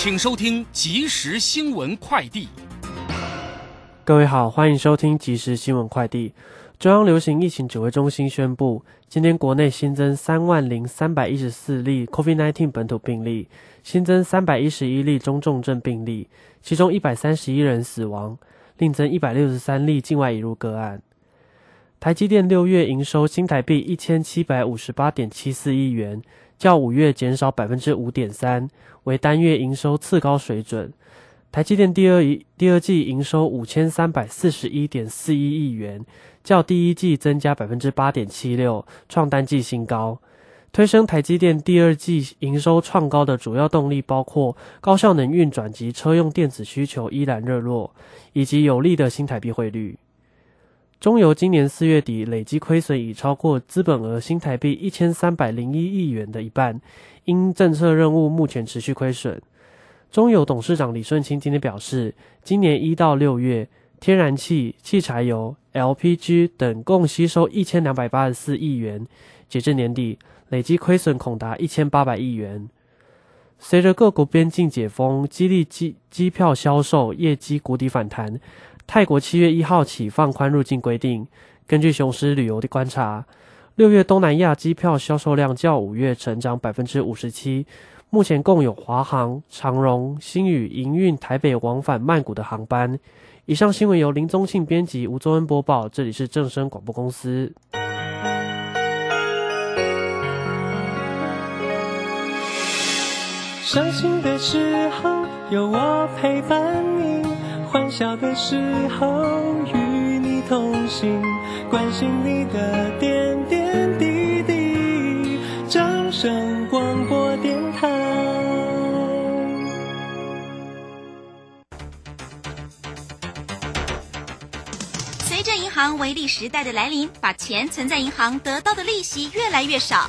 请收听即时新闻快递。各位好，欢迎收听即时新闻快递。中央流行疫情指挥中心宣布，今天国内新增三万零三百一十四例 COVID-19 本土病例，新增三百一十一例中重症病例，其中一百三十一人死亡，另增一百六十三例境外移入个案。台积电六月营收新台币一千七百五十八点七四亿元，较五月减少百分之五点三，为单月营收次高水准。台积电第二一第二季营收五千三百四十一点四一亿元，较第一季增加百分之八点七六，创单季新高。推升台积电第二季营收创高的主要动力包括高效能运转及车用电子需求依然热络，以及有利的新台币汇率。中油今年四月底累计亏损已超过资本额新台币一千三百零一亿元的一半，因政策任务目前持续亏损。中油董事长李顺清今天表示，今年一到六月，天然气、汽柴油、LPG 等共吸收一千两百八十四亿元，截至年底累计亏损恐达一千八百亿元。随着各国边境解封，激励机机票销售业绩谷底反弹。泰国七月一号起放宽入境规定。根据雄狮旅游的观察，六月东南亚机票销售量较五月成长百分之五十七。目前共有华航、长荣、新宇营运台北往返曼谷的航班。以上新闻由林宗庆编辑，吴宗恩播报。这里是正声广播公司。伤心的时候有我陪伴你，欢笑的时候与你同行，关心你的点点滴滴。掌声广播电台。随着银行微利时代的来临，把钱存在银行得到的利息越来越少。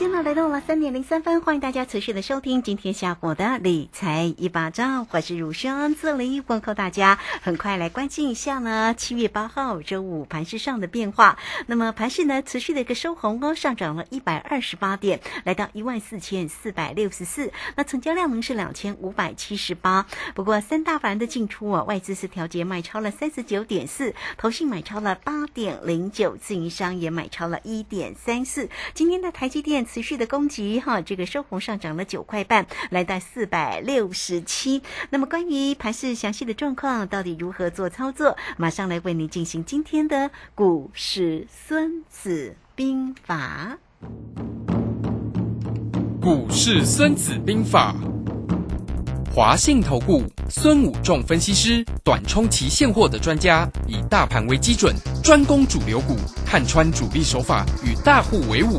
间呢来到了三点零三分，欢迎大家持续的收听今天下午的理财一把照，我是如轩，这里问候大家。很快来关心一下呢，七月八号周五盘市上的变化。那么盘市呢持续的一个收红哦，上涨了一百二十八点，来到一万四千四百六十四。那成交量呢是两千五百七十八。不过三大盘的进出啊，外资是调节卖超了三十九点四，投信买超了八点零九，自营商也买超了一点三四。今天的台积电。持续的攻击哈，这个收红上涨了九块半，来到四百六十七。那么关于盘市详细的状况，到底如何做操作？马上来为您进行今天的股市孙子兵法。股市孙子兵法，华信投顾孙武仲分析师，短冲期现货的专家，以大盘为基准，专攻主流股，看穿主力手法，与大户为伍。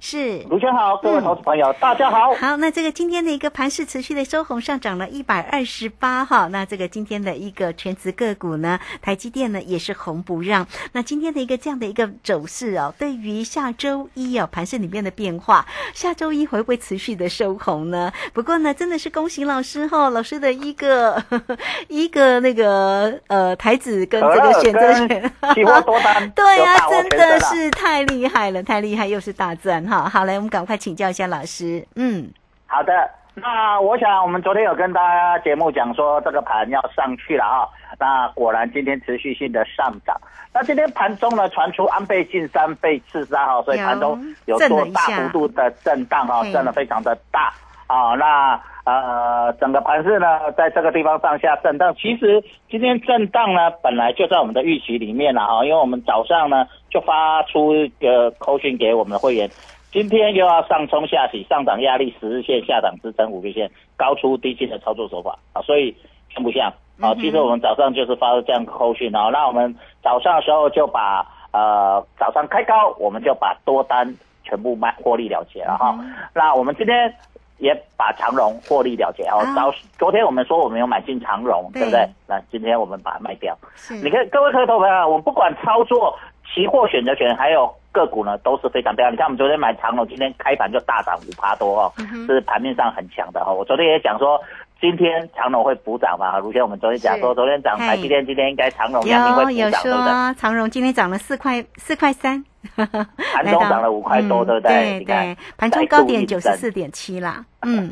是。卢轩好，各位投资朋友，大家好。好，那这个今天的一个盘势持续的收红，上涨了一百二十八哈。那这个今天的一个全职个股呢，台积电呢也是红不让。那今天的一个这样的一个走势哦，对于下周一哦盘势里面的变化，下周一会不会持续的收红呢？不过呢，真的是恭喜老师哈，老师的一个 一个那个呃台子跟这个选择权，喜欢多单，对呀、有大获真的是太厉害了，太厉害，又是大赚哈。好，来我们赶快请教一下老师，嗯，好的，那我想我们昨天有跟大家节目讲说这个盘要上去了啊，那果然今天持续性的上涨。那今天盘中呢传出安倍晋三被刺杀哈，所以盘中有做大幅度的震荡哈，嘿震的非常的大啊。那呃整个盘势呢在这个地方上下震荡，其实今天震荡呢本来就在我们的预期里面了哈，因为我们早上呢就发出一个扣讯给我们的会员。今天又要上冲下洗，上涨压力十日线，下档支撑五日线，高出低进的操作手法啊，所以像不像啊？其实我们早上就是发出这样的扣讯啊，那我们早上的时候就把呃早上开高，我们就把多单全部卖获利了结了哈。那我们今天也把长荣获利了结哦。啊早昨天我们说我们有买进长荣，对对不对？那今天我们把它卖掉。是你看各位客头朋友，我们不管操作期货选择权还有个股呢，都是非常漂亮。你看我们昨天买长隆，今天开盘就大涨五趴多哦，这是盘面上很强的哦。我昨天也讲说，今天长隆会补涨嘛？如先我们昨天讲说，昨天涨嘿台积电，今天应该长隆阳明会补涨，对不对？说长隆今天涨了四块四块三，盘中涨了五块多 对不对对你看对，盘中高点九十四点七啦，嗯，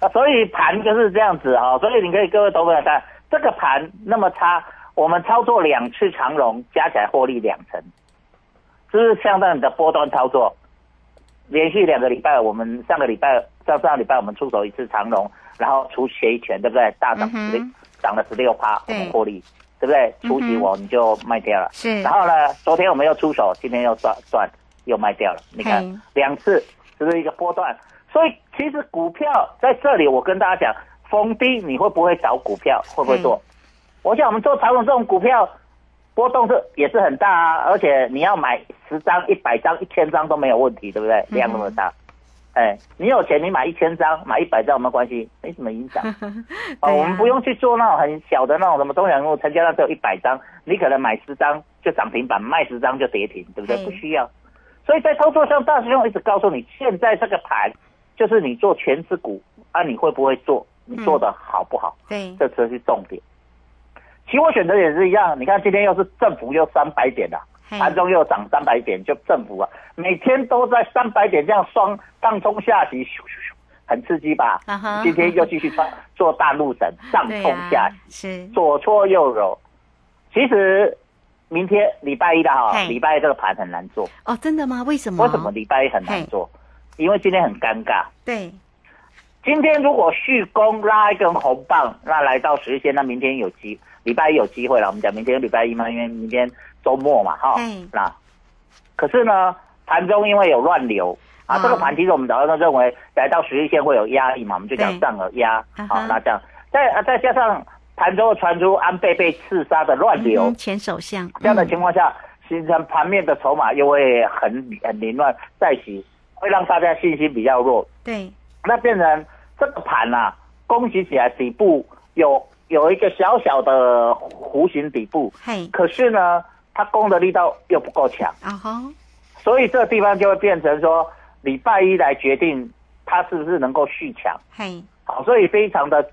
啊，所以盘就是这样子啊、所以你可以各位投朋友看，这个盘那么差，我们操作两次长荣，加起来获利两成，这是相当的波段操作。连续两个礼拜，我们上个礼拜、上上个礼拜我们出手一次长龙，然后除协议权，对不对？大涨十六、涨了十六趴，我对们获利，对不对？除息嗯哼我们就卖掉了。是然后呢，昨天我们又出手，今天又赚赚又卖掉了。你看嘿两次，这是一个波段。所以其实股票在这里，我跟大家讲，逢低你会不会找股票？会不会做？我想我们做长龙这种股票，波动是也是很大啊，而且你要买十张、一百张、一千张都没有问题，对不对？量那么大。哎，你有钱，你买一千张、买一百张有没有关系？没什么影响。对哦，啊我们不用去做那种很小的那种什么中小型股，成交量只有一百张，你可能买十张就涨停板，卖十张就跌停，对不对？不需要。所以在操作上，大师兄一直告诉你，现在这个盘就是你做全资股啊，你会不会做？你做的好不好？对，这才是重点。期货选择也是一样，你看今天又是政府又三百点了，嘿盘中又涨三百点，就政府啊，每天都在三百点这样双上冲下洗，咻咻咻，很刺激吧？今天又继续穿做大陆神，上对冲下左搓右揉。其实明天礼拜一的哈嘿，礼拜一这个盘很难做。哦，真的吗？为什么？为什么礼拜一很难做？因为今天很尴尬。对，今天如果续攻拉一根红棒，那来到十日线，那明天有机，礼拜一有机会了。我们讲明天礼拜一嘛，因为明天周末嘛，哈嗯。那可是呢，盘中因为有乱流啊，啊这个盘其实我们早上都认为来到十日线会有压力嘛，我们就讲上了压。好，那这样再啊再加上盘中传出安倍被刺杀的乱流，嗯前首相这样的嗯情况下，形成盘面的筹码又会很很凌乱，再起会让大家信心比较弱。对，那变成这个盘啊，攻击起来底部有有一个小小的弧形底部，嘿，可是呢，它攻的力道又不够强，啊哈，所以这地方就会变成说，礼拜一来决定它是不是能够续强。嘿，好，所以非常的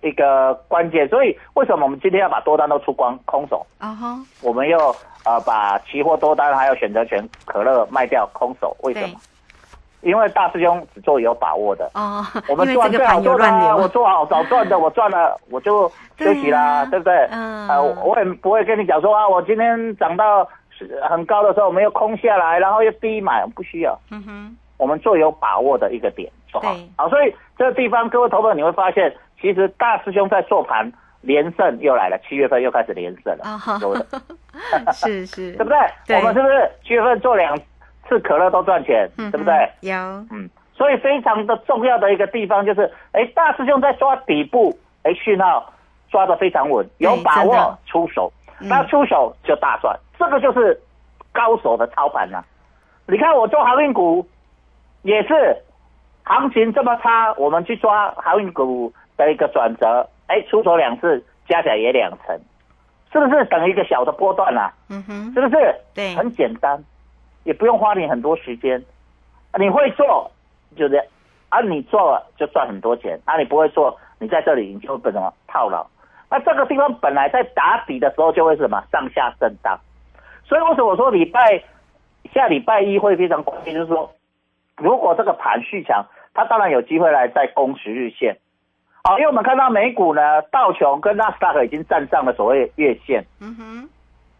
一个关键。所以为什么我们今天要把多单都出光，空手？啊哈，我们又呃把期货多单还有选择权可乐卖掉空手，为什对么？因为大师兄只做有把握的。哦，我们赚最好做的啊，乱流，我做好早赚的，我赚了我就休息啦，对不对？嗯呃，我我也不会跟你讲说啊，我今天涨到是很高的时候，我们又空下来，然后又低买，不需要。嗯哼，我们做有把握的一个点做好对。好，所以这个地方各位投朋友你会发现，其实大师兄在做盘连胜又来了，七月份又开始连胜了，是是，对不对？对我们是不是七月份做两次可乐都赚钱，嗯对不对？有，嗯，所以非常的重要的一个地方就是，哎，大师兄在抓底部，哎，讯号抓的非常稳，有把握出手，嗯。那出手就大赚，这个就是高手的操盘呐、你看我做航运股也是行情这么差，我们去抓航运股的一个转折，哎，出手两次加起来也两成，是不是等于一个小的波段啊、嗯哼，是不是？对。很简单，也不用花你很多时间。你会做，就这样啊，你做了就赚很多钱啊，你不会做，你在这里你就会被什么套牢。那这个地方本来在打底的时候就会什么上下震荡，所以为什么我说礼拜下礼拜一会非常关键，就是说，如果这个盘续强，它当然有机会来再攻十日线。好，因为我们看到美股呢，道琼跟纳斯达克已经站上了所谓月线。嗯哼，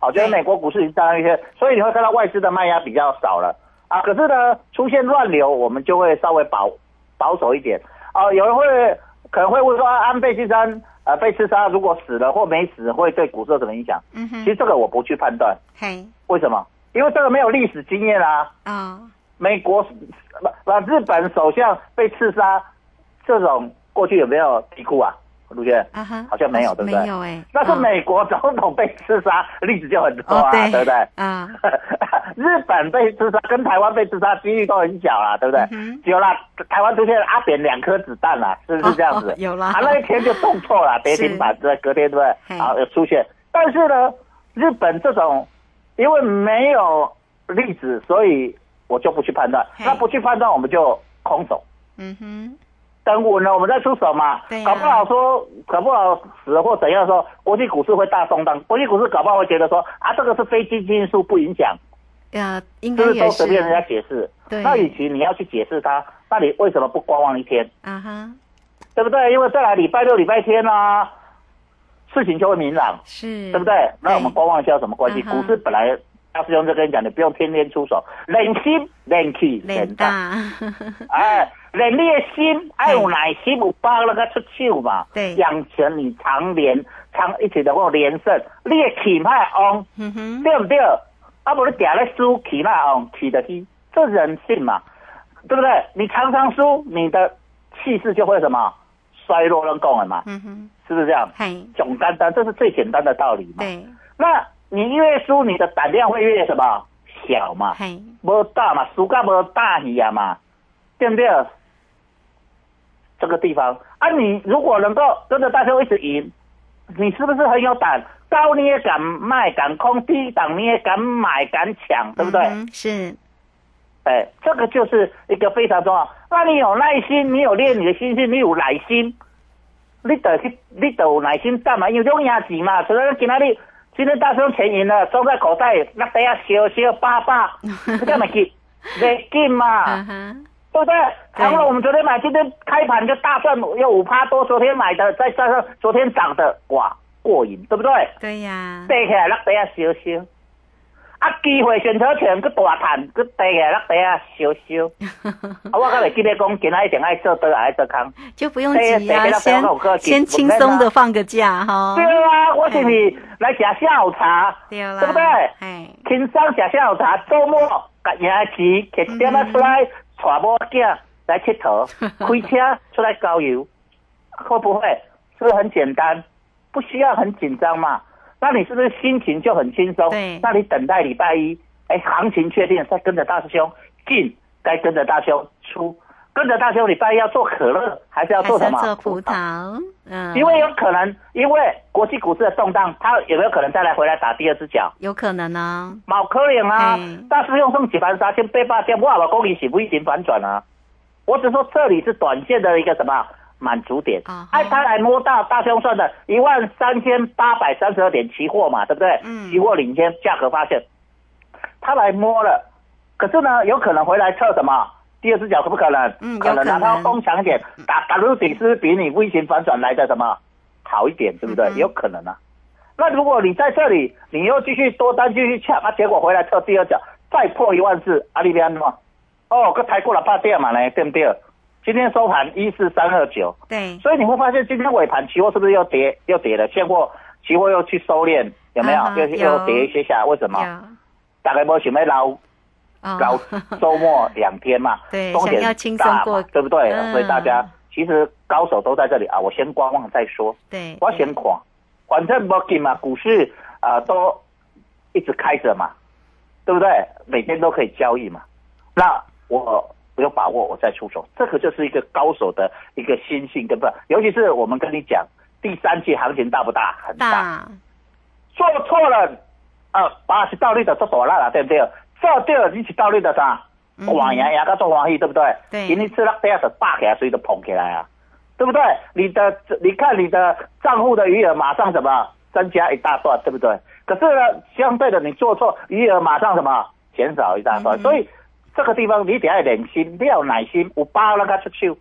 好，就是美国股市已经站上一些，所以你会看到外资的卖压比较少了啊。可是呢，出现乱流，我们就会稍微保保守一点啊。有人会可能会问说，啊安倍晋三呃被刺杀，如果死了或没死，会对股市有什么影响？嗯哼，其实这个我不去判断，嘿，为什么？因为这个没有历史经验啊。啊，美国不不日本首相被刺杀，这种过去有没有题库啊？陆轩？啊哈，好像没有对不对没有哎，那是啊美国总统被刺杀，例子就很多啊，哦对对不对？啊，日本被刺杀跟台湾被刺杀几率都很小啦，对不对？嗯有啦，台湾出现阿扁两颗子弹啦，是不是这样子？哦有啦啊，那一天就动错了，跌停板对，隔天对不对？嘿好，有出现。但是呢，日本这种因为没有例子，所以我就不去判断。那不去判断，我们就空手。嗯哼，等稳了，我们再出手嘛。对啊搞不好说，搞不好死了或怎样说，国际股市会大动荡。国际股市搞不好会觉得说，啊，这个是非经济因素，不影响，呃，应该也是都随便人家解释？对那与其你要去解释它，那你为什么不观望一天？啊哈，对不对？因为再来礼拜六、礼拜天啊，事情就会明朗，是，对不对？那我们观望一下有什么关系？股市本来大师兄就跟你讲，你不用天天出手，冷心、冷气、脸大。大，哎，练你的心，爱有耐心，有包那个出手嘛。对养成你常连常一起能够连胜，你的气脉旺，嗯哼，对不对？啊，不你定咧输，气脉旺，气的气，这人性嘛，对不对？你常常输，你的气势就会什么衰落，能讲了嘛，嗯哼，是不是这样？嘿，总单单，这是最简单的道理嘛。对，那你越输，你的胆量会越什么小嘛？嘿，无大嘛，输甲无大去啊嘛，对不对？这个地方啊，你如果能够跟着大家一直赢，你是不是很有胆？高你也敢卖，敢空；低档你也敢买，敢抢，对不对？嗯是，哎，这个就是一个非常重要。那你有耐心，你有练你的心性，你有耐心，你得去，你得有耐心干嘛？因为这种压钱嘛，除了今天你今天大兄钱赢了，装在口袋，那等下小小巴巴，这干 嘛去？没劲嘛，对不对？然后我们昨天买，今天开盘就大赚，有五趴多，昨天买的再加上昨天涨的，哇，过瘾，对不对？对呀，背起来那等下小小，啊机会选择权佮大赚，佮跌起来落地啊小小。啊，我敢会记得讲，今仔一定爱做多，爱做空。就不用对急啊，先先轻松的放个假哈，对啊，我是不是来吃下午茶？对不对？哎，轻松吃下午茶，周末把赢的钱摕一点仔出来，带某囝来佚佗，开车出来郊游，会不会？是不是很简单？不需要很紧张嘛？那你是不是心情就很轻松？对那你等待礼拜一，哎，行情确定，再跟着大师兄进，该跟着大师兄出，跟着大师兄礼拜一要做可乐，还是要做什么？做葡萄，嗯，因为有可能，因为国际股市的动荡，它有没有可能再来回来打第二只脚？有可能啊，冇可能啊！大师兄送几盘杀千八百点，我也冇讲伊是不一定反转啊。我只说这里是短线的一个什么满足点啊，哎，他来摸到大师兄算的一万三千八百三十二点期货嘛，对不对？嗯期货领先，价格发现他来摸了，可是呢，有可能回来测什么？第二只脚可不可能？嗯可能啊，他要攻强一点，打打入底是不是比你微型反转来的什么好一点，对不对？嗯有可能啊。那如果你在这里，你又继续多单继续抢，啊，结果回来测第二脚再破一万四，阿里边嘛，哦，个抬过了八点嘛呢，对不对？今天收盘一四三二九，对，所以你会发现今天尾盘期货是不是又跌又跌了？现货期货又去收敛，有没有？又又跌一些下来，为什么？大概没想要捞哦捞 周末两天嘛，对风险想要大过嘛，对不对？嗯所以大家其实高手都在这里啊，我先观望再说。对，我先看，反正不紧嘛，股市啊、呃都一直开着嘛，对不对？每天都可以交易嘛。那我有把握，我再出手，这个就是一个高手的一个心性跟不，尤其是我们跟你讲，第三季行情大不大？很大。大，做错了，呃，把是倒立的做大啦啦，对不对？做对了，你是倒立的啥？广赢赢到做欢喜，对不对？对今天吃了第二手霸起来，所以就捧起来啊，对不对？你的你看你的账户的余额马上什么增加一大段，对不对？可是呢，相对的你做错，余额马上什么减少一大段，所以这个地方你得要忍心，你要有耐心，我包了他出去，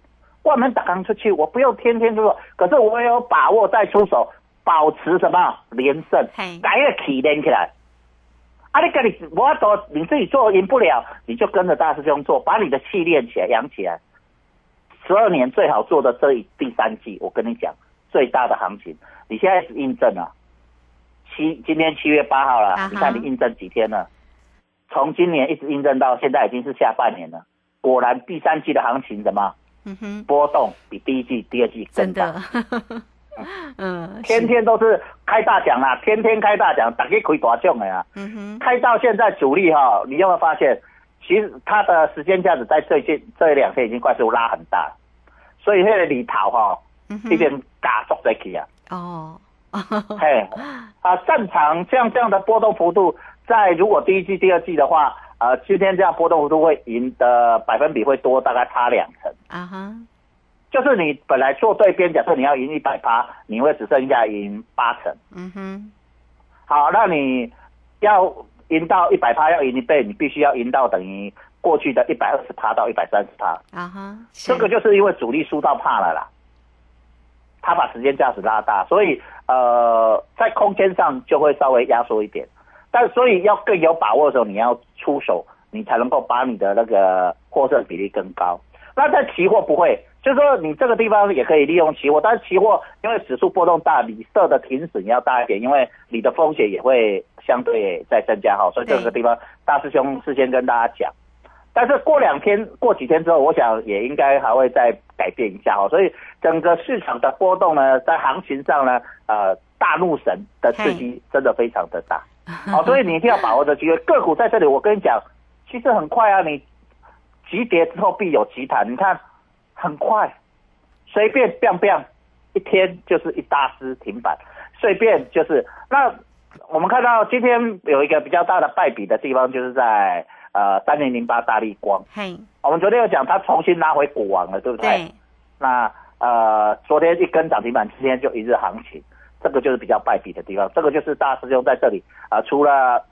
我们打刚出去，我不用天天出手，可是我有把握再出手，保持什么连胜，嘿改个气连起来。啊，你跟你我做你自己做赢不了，你就跟着大师兄做，把你的气练起来，养起来。十二年最好做的这一第三季，我跟你讲，最大的行情，你现在是印证了。七今天七月八号了，你看你印证几天了？从今年一直印证到现在，已经是下半年了。果然第三季的行情怎么嗯哼，波动比第一季、第二季真更大？，嗯，天天都是开大奖啦，天天开大奖，打给开大奖的呀。嗯哼，开到现在主力哈，你有没有发现，其实它的时间价值在最近这两天已经快速拉很大，所以那个里头哈，嗯一边加速在起啊，哦，嘿，啊，正常像这样的波动幅度，在如果第一季、第二季的话，呃，今天这样波动幅度会赢的百分比会多，大概差两成。啊哈，就是你本来做对边，假设你要赢一百趴，你会只剩下赢八成。嗯哼，好，那你要赢到一百趴，要赢一倍，你必须要赢到等于过去的一百二十趴到一百三十趴。啊哈，这个就是因为主力输到怕了啦，他把时间价值拉大，所以呃，在空间上就会稍微压缩一点。但所以要更有把握的时候，你要出手，你才能够把你的那个获胜比例更高。那在期货不会，就是说你这个地方也可以利用期货，但是期货因为指数波动大，你设的停损要大一点，因为你的风险也会相对在增加哈，所以这个地方大师兄事先跟大家讲。但是过两天、过几天之后，我想也应该还会再改变一下哈。所以整个市场的波动呢，在行情上呢，呃，大怒神的刺激真的非常的大。好，所以你一定要把握的机会。个股在这里，我跟你讲，其实很快啊，你急跌之后必有急弹，你看很快，随便 biang biang，一天就是一大支停板，随便就是那。我们看到今天有一个比较大的败笔的地方，就是在呃三零零八大力光。嘿，我们昨天有讲，它重新拉回股王了，对不对？对，那呃，昨天一根涨停板，今天就一日行情，这个就是比较败笔的地方。这个就是大师兄在这里啊、呃除了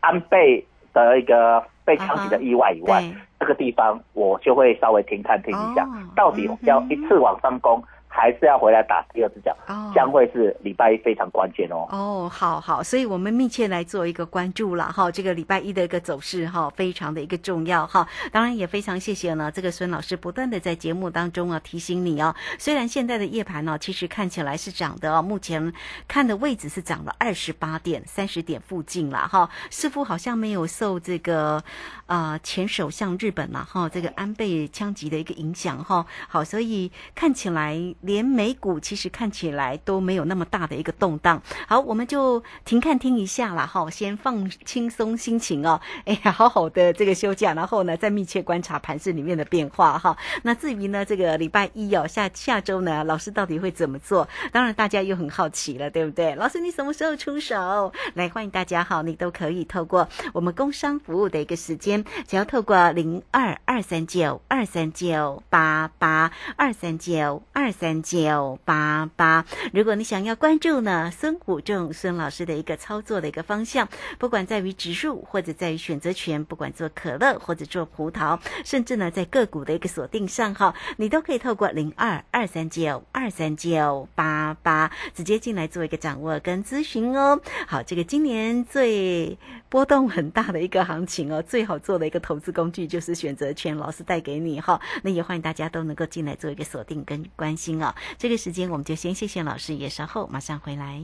安倍的一个被枪击的意外以外，对这个地方我就会稍微停看听一下，哦到底要一次往上攻，还是要回来打第二只脚，哦将会是礼拜一非常关键哦。哦，好好，所以我们密切来做一个关注了哈，这个礼拜一的一个走势哈，非常的一个重要哈。当然也非常谢谢呢，这个孙老师不断的在节目当中啊提醒你哦，虽然现在的夜盘呢、其实看起来是涨的哦，目前看的位置是涨了二十八点、三十点附近了哈，似乎好像没有受这个呃前首相日本嘛哈这个安倍枪击的一个影响哈，好，所以看起来连美股其实看起来都没有那么大的一个动荡。好，我们就停看听一下啦，哈，先放轻松心情哦，哎呀，好好的这个休假，然后呢，再密切观察盘市里面的变化哈。那至于呢，这个礼拜一哦，下下周呢，老师到底会怎么做？当然大家又很好奇了，对不对？老师你什么时候出手？来，欢迎大家哈，你都可以透过我们工商服务的一个时间，只要透过零二二三九二三九八八二三九二三九八八。如果你想要关注呢，孙虎仲孙老师的一个操作的一个方向，不管在于指数或者在于选择权，不管做可乐或者做葡萄，甚至呢在个股的一个锁定上哈，你都可以透过零二二三九二三九八八直接进来做一个掌握跟咨询哦。好，这个今年最波动很大的一个行情哦，最好做的一个投资工具就是选择权，老师带给你哈。那也欢迎大家都能够进来做一个锁定跟关心哦。这个时间我们就先谢谢老师，也稍后马上回来。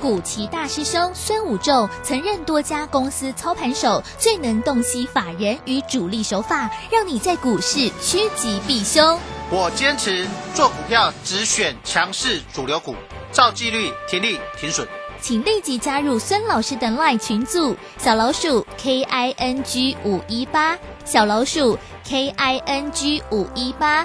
古奇大师兄孙武仲曾任多家公司操盘手，最能洞悉法人与主力手法，让你在股市趋吉避凶。我坚持做股票只选强势主流股，照纪律停利停损。请立即加入孙老师的 LINE 群组，小老鼠 K I N G 五一八，小老鼠 K I N G 五一八，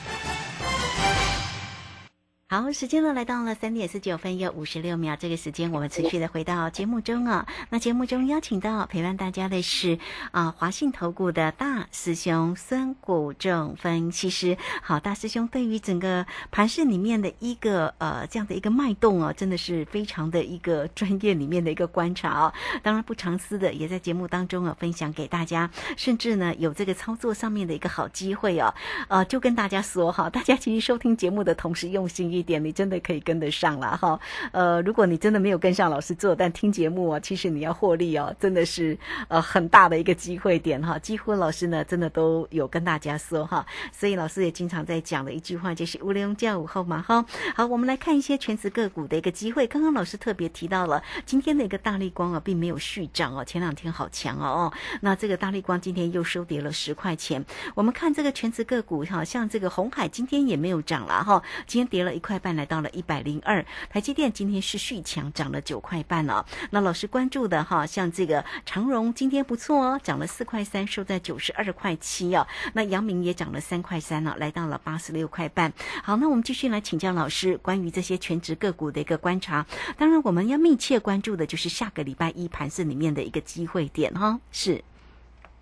好，时间呢来到了三点四九分又五十六秒，这个时间我们持续的回到节目中啊。那节目中邀请到陪伴大家的是啊华信投顾的大师兄孙谷正分析师。好，大师兄对于整个盘市里面的一个呃这样的一个脉动啊，真的是非常的一个专业里面的一个观察哦。当然不藏私的，也在节目当中啊分享给大家，甚至呢有这个操作上面的一个好机会哦。呃，就跟大家说哈，大家其实收听节目的同时用心一。一点，你真的可以跟得上了哈。呃，如果你真的没有跟上老师做，但听节目啊，其实你要获利哦，真的是呃很大的一个机会点哈。几乎老师呢，真的都有跟大家说哈。所以老师也经常在讲的一句话就是“乌龙叫午后”嘛哈。好，我们来看一些全职个股的一个机会。刚刚老师特别提到了今天的一个大力光啊，并没有续涨哦，前两天好强哦哦。那这个大力光今天又收跌了十块钱。我们看这个全职个股哈，像这个红海今天也没有涨了哈，今天跌了一块。块半来到了一百零二，台积电今天是续强，涨了九块半哦。那老师关注的哈，像这个长荣今天不错哦，涨了四块三，收在九十二块七哦。那阳明也涨了三块三了，来到了八十六块半。好，那我们继续来请教老师关于这些全职个股的一个观察。当然，我们要密切关注的就是下个礼拜一盘市里面的一个机会点哈。是，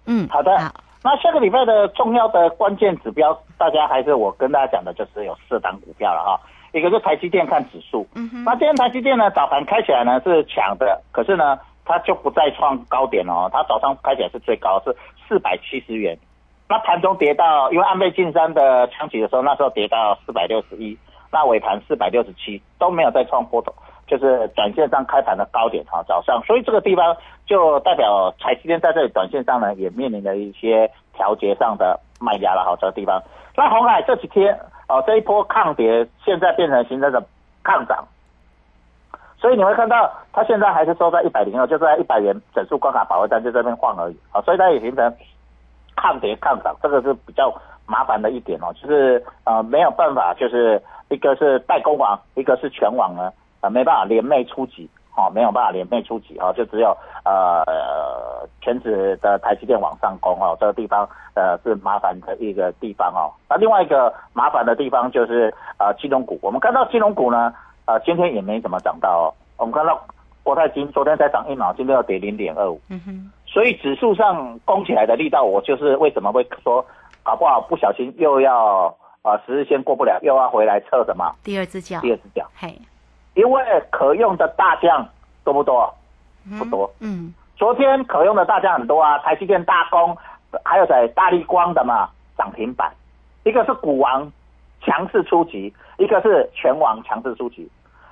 嗯，好的。那下个礼拜的重要的关键指标，大家还是我跟大家讲的，就是有四档股票了哈。一个是台积电看指数，那今天台积电呢早盘开起来呢是强的，可是呢它就不再创高点哦，它早上开起来是最高是四百七十元，那盘中跌到因为安倍晋三的枪击的时候，那时候跌到四百六十一，那尾盘四百六十七都没有再创波头，就是短线上开盘的高点哈早上，所以这个地方就代表台积电在这里短线上呢也面临了一些调节上的卖压了哈这个地方，那红海这几天。哦，这一波抗跌现在变成形成的抗涨，所以你会看到它现在还是收在一百零二，就在一百元整数关卡保卫战就这边晃而已啊，所以它也形成抗跌抗涨，这个是比较麻烦的一点哦，就是呃没有办法，就是一个是代工网，一个是全网呢，呃没办法联袂出击。哦，没有办法连袂出击哦，就只有呃全职的台积电往上攻哦，这个地方呃是麻烦的一个地方哦。那另外一个麻烦的地方就是呃金融股，我们看到金融股呢呃今天也没怎么涨到哦。我们看到国泰金昨天才涨一毛，今天要跌零点二五。嗯哼。所以指数上攻起来的力道，我就是为什么会说搞不好不小心又要呃十日线过不了，又要回来测什么？第二只脚。第二只脚。嘿。因为可用的大将多不多？不多。嗯，昨天可用的大将很多啊，台积电、大工，还有在大力光的嘛，涨停板。一个是股王强势出击，一个是全网强势出击。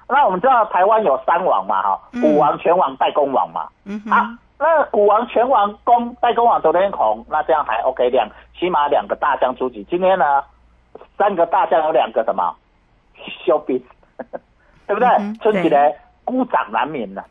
那我们知道台湾有三网嘛，哈，股王、全网、代工网嘛。嗯啊，那股王、全网、工代工网昨天红，那这样还 OK，两起码两个大将出击。今天呢，三个大将有两个什么休兵。对不对？春起来孤掌难鸣的，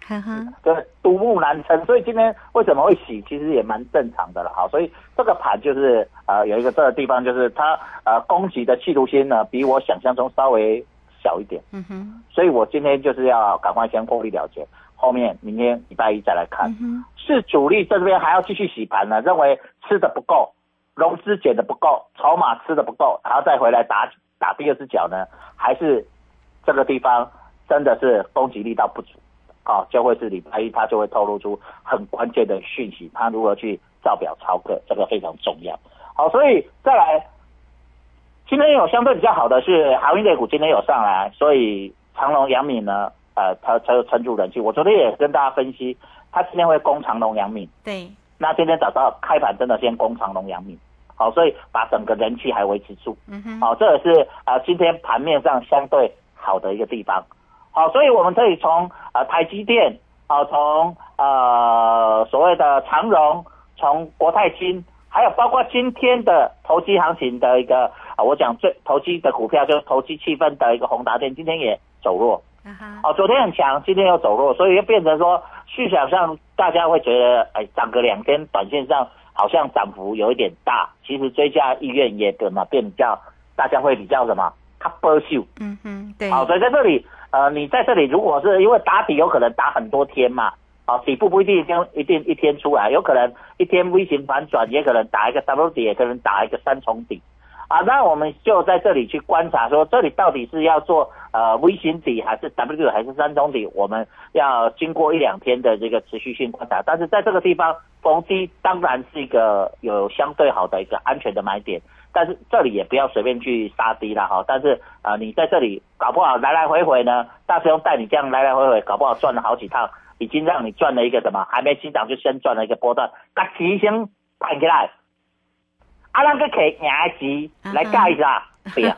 对，独木难撑。所以今天为什么会洗，其实也蛮正常的了。好，所以这个盘就是呃有一个这个地方，就是它呃攻击的企图心呢，比我想象中稍微小一点。嗯哼，所以我今天就是要赶快先获利了结，后面明天礼拜一再来看。是主力这边还要继续洗盘呢，认为吃的不够，融资减的不够，筹码吃的不够，还要再回来打打第二只脚呢？还是这个地方？真的是攻击力道不足，啊，就会是礼拜一他就会透露出很关键的讯息，他如何去造表超客，这个非常重要。好，所以再来，今天有相对比较好的是航运类股，今天有上来，所以长隆、杨敏呢，呃，它它撑住人气。我昨天也跟大家分析，他今天会攻长隆、杨敏。对。那今天早上开盘真的先攻长隆、杨敏，好，所以把整个人气还维持住。嗯哼。好，这也是啊，今天盘面上相对好的一个地方。好，所以我们可以从呃台积电，啊，从呃所谓的长荣，从国泰金，还有包括今天的投机行情的一个啊，我讲最投机的股票就是投机气氛的一个宏达电，今天也走弱。哦，昨天很强，今天又走弱，所以就变成说，市场上大家会觉得，哎，涨个两天，短线上好像涨幅有一点大，其实追加意愿也怎么变较大家会比较什么？它波秀。嗯哼，对，好，所以在这里，呃，你在这里如果是因为打底有可能打很多天嘛，啊，底部不一定一天一定一天出来，有可能一天 V 型反转，也可能打一个 W 底，也可能打一个三重底。啊，那我们就在这里去观察，说这里到底是要做呃 V 型底，还是 W 还是三重底？我们要经过一两天的这个持续性观察。但是在这个地方逢低当然是一个有相对好的一个安全的买点，但是这里也不要随便去杀低了哈。但是啊，你在这里搞不好来来回回呢，大师兄带你这样来来回回，搞不好赚了好几趟，已经让你赚了一个什么？还没起涨就先赚了一个波段，把提先盘起来。啊，咱个摕赢的钱来盖一下，对呀，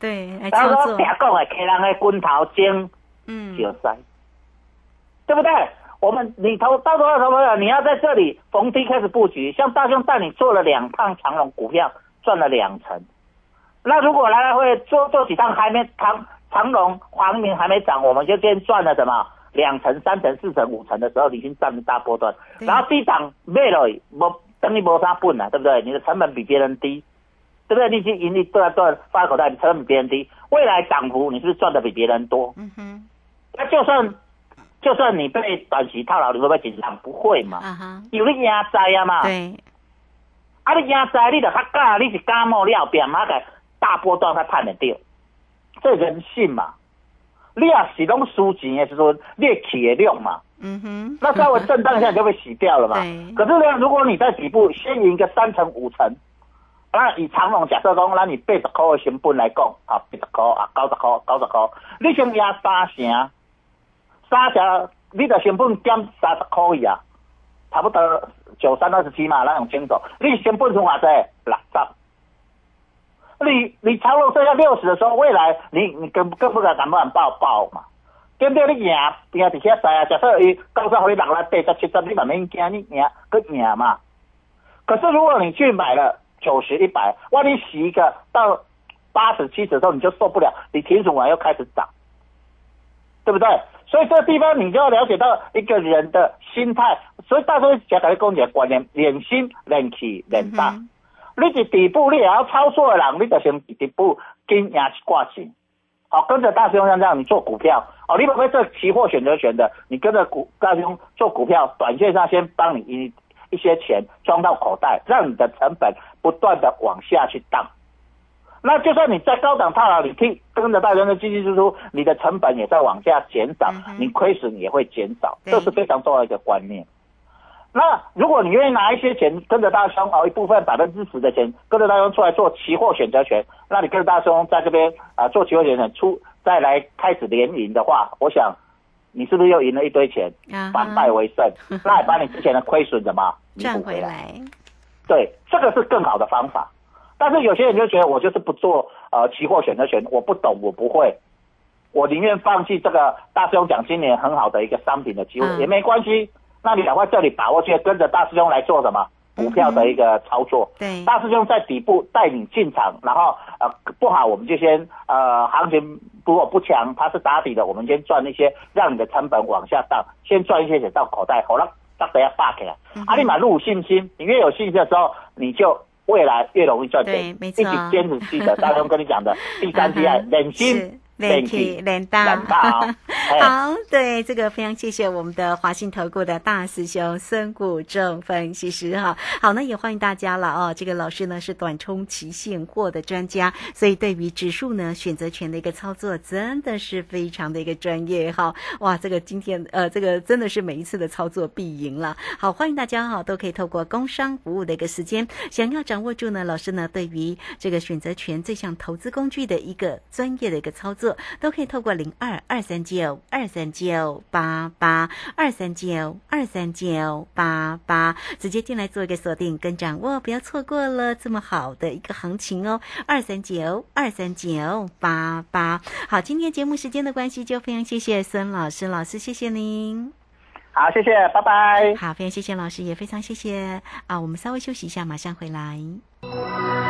对，来然后操作，说平讲的摕人的滚头精嗯，就塞，对不对？我们你投到多少投朋友，你要在这里逢低开始布局，像大兄带你做了两趟长龙股票，赚了两成。那如果来来回做做几趟还没长长龙、黄明还没涨，我们就先赚了什么两成、三成、四成、五成的时候，你已经赚了大波段。然后低档卖了，无等你没啥本了，对不对？你的成本比别人低，对不对？你已经盈利对对发口袋，你成本比别人低，未来涨幅你是不是赚的比别人多？嗯哼，那就算就算你被短期套牢，你会不会紧张？不会嘛，有你压在呀嘛。对，啊，你压在你就较假，你是感冒了，变马个大波段才判得掉，这人性嘛。你也是拢输钱的时阵，你会起的量嘛，嗯哼，那稍微震荡一下你就被洗掉了嘛。对可是呢，如果你在底部先赢个三成五成，那以长龙假设讲，那你八十块的成本来讲，啊，八十块啊，九十块，九十块，你先压三成，三成你的成本减三十块去啊，差不多九三二十七嘛，那种清楚，你成本剩偌济？六十。你你长龙剩下六十的时候，未来你你更更不敢敢不敢报报嘛？对不对？你赢赢伫遐在啊，假设伊九十互你落来八十七十，你嘛免惊，你赢佮赢嘛。可是如果你去买了九十一百，万一洗一个到八十七十的时候，你就受不了，你停损完又开始涨，对不对？所以这个地方你就要了解到一个人的心态。所以大家讲讲讲一个观念：脸心、脸气、脸大。嗯你伫底部，你也要操作的人，你就先伫底部跟赢一挂钱。好，跟着大师兄像这样，你做股票，哦，你不会做期货选择权的，你跟着股大师兄做股票，短线上先帮你一一些钱装到口袋，让你的成本不断的往下去荡。那就算你在高档套牢，你听跟着大家的进进出出，你的成本也在往下减少，嗯你亏损也会减少，这是非常重要的一个观念。那如果你愿意拿一些钱跟着大兄哦，一部分百分之十的钱跟着大兄出来做期货选择权，那你跟着大兄在这边啊、做期货选择权出再来开始连赢的话，我想你是不是又赢了一堆钱，啊反败为胜？那也把你之前的亏损怎么弥赚？回来，对，这个是更好的方法。但是有些人就觉得我就是不做呃期货选择权，我不懂，我不会，我宁愿放弃这个大师兄讲今年很好的一个商品的机会、嗯也没关系。那你赶快这里把握去，跟着大师兄来做什么股票的一个操作。对，大师兄在底部带你进场，然后呃不好我们就先呃行情如果不强，它是打底的，我们先赚一些，让你的成本往下荡，先赚一些钱到口袋，好了，大家要霸起来。嗯啊，你买入信心，你越有信心的时候，你就未来越容易赚钱。对没错一起坚持记得，大师兄跟你讲的 第三季爱忍心是。连体连大连大哦哎好，对这个非常谢谢我们的华信投顾的大师兄孙谷正分析师哈。好，那也欢迎大家了哦。这个老师呢是短冲期现货的专家，所以对于指数呢选择权的一个操作真的是非常的一个专业哈。哇，这个今天呃这个真的是每一次的操作必赢了。好，欢迎大家哈都可以透过工商服务的一个时间，想要掌握住呢老师呢对于这个选择权这项投资工具的一个专业的一个操作。都可以透过零二二三九二三九八八二三九二三九八八直接进来做一个锁定跟掌握，不要错过了这么好的一个行情哦。二三九二三九八八。好，今天节目时间的关系，就非常谢谢孙老师，老师谢谢您。好，谢谢，拜拜。好，非常谢谢老师，也非常谢谢啊。我们稍微休息一下，马上回来。